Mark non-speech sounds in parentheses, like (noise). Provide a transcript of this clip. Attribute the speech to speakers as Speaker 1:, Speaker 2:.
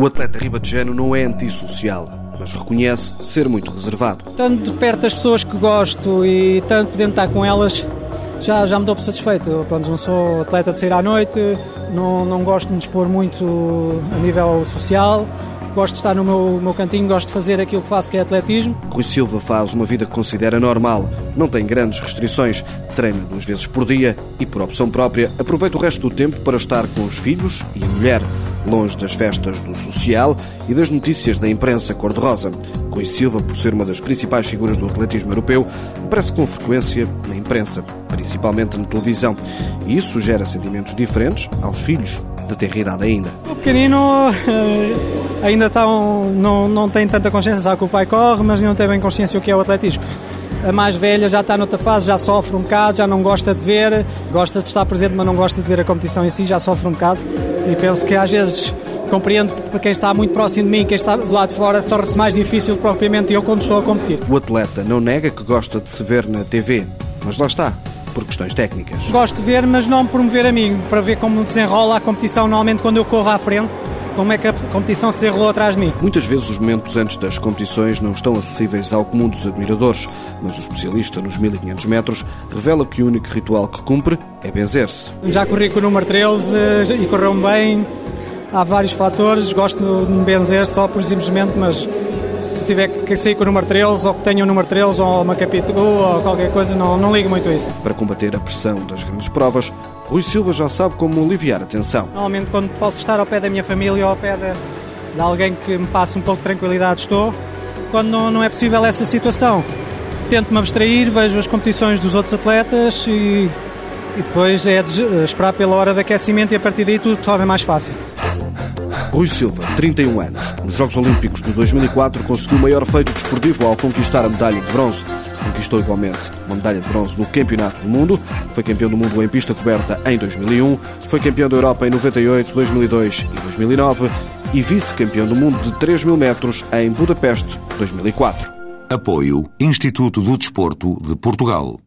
Speaker 1: O atleta ribatejano não é antissocial, mas reconhece ser muito reservado.
Speaker 2: Tanto perto das pessoas que gosto e tanto podendo estar com elas, já, já me dou por satisfeito. Pronto, não sou atleta de sair à noite, não, não gosto de me expor muito a nível social. Gosto de estar no meu, meu cantinho, gosto de fazer aquilo que faço, que é atletismo.
Speaker 1: Rui Silva faz uma vida que considera normal, não tem grandes restrições, treina duas vezes por dia e, por opção própria, aproveita o resto do tempo para estar com os filhos e a mulher longe das festas do social e das notícias da imprensa cor-de-rosa. Rui Silva, por ser uma das principais figuras do atletismo europeu, aparece com frequência na imprensa, principalmente na televisão. E isso gera sentimentos diferentes aos filhos de ter idade ainda.
Speaker 2: O pequenino (laughs) ainda está um, não, não tem tanta consciência, sabe que o pai corre, mas não tem bem consciência o que é o atletismo. A mais velha já está noutra fase, já sofre um bocado, já não gosta de ver, gosta de estar presente, mas não gosta de ver a competição em si, já sofre um bocado. E penso que às vezes compreendo para quem está muito próximo de mim, quem está do lado de fora, torna-se mais difícil propriamente eu quando estou a competir.
Speaker 1: O atleta não nega que gosta de se ver na TV, mas lá está, por questões técnicas.
Speaker 2: Gosto de ver, mas não por me ver a mim, para ver como desenrola a competição normalmente quando eu corro à frente como é que a competição se desenrolou atrás de mim.
Speaker 1: Muitas vezes os momentos antes das competições não estão acessíveis ao comum dos admiradores, mas o especialista nos 1500 metros revela que o único ritual que cumpre é benzer-se.
Speaker 2: Já corri com o número 13 eh, e correu bem. Há vários fatores, gosto de me benzer só por simplesmente, mas se tiver que sair com o número 13 ou que tenha o número 13 ou uma capítulo ou qualquer coisa, não, não ligo muito a isso.
Speaker 1: Para combater a pressão das grandes provas, Rui Silva já sabe como aliviar a tensão.
Speaker 2: Normalmente, quando posso estar ao pé da minha família ou ao pé de, de alguém que me passe um pouco de tranquilidade, estou. Quando não, não é possível essa situação, tento-me abstrair, vejo as competições dos outros atletas e, e depois é esperar pela hora de aquecimento e a partir daí tudo torna mais fácil.
Speaker 1: Rui Silva, 31 anos, nos Jogos Olímpicos de 2004 conseguiu o maior feito desportivo ao conquistar a medalha de bronze. Conquistou igualmente uma medalha de bronze no Campeonato do Mundo, foi campeão do mundo em pista coberta em 2001, foi campeão da Europa em 98, 2002 e 2009 e vice-campeão do mundo de 3 mil metros em Budapeste 2004.
Speaker 3: Apoio Instituto do Desporto de Portugal.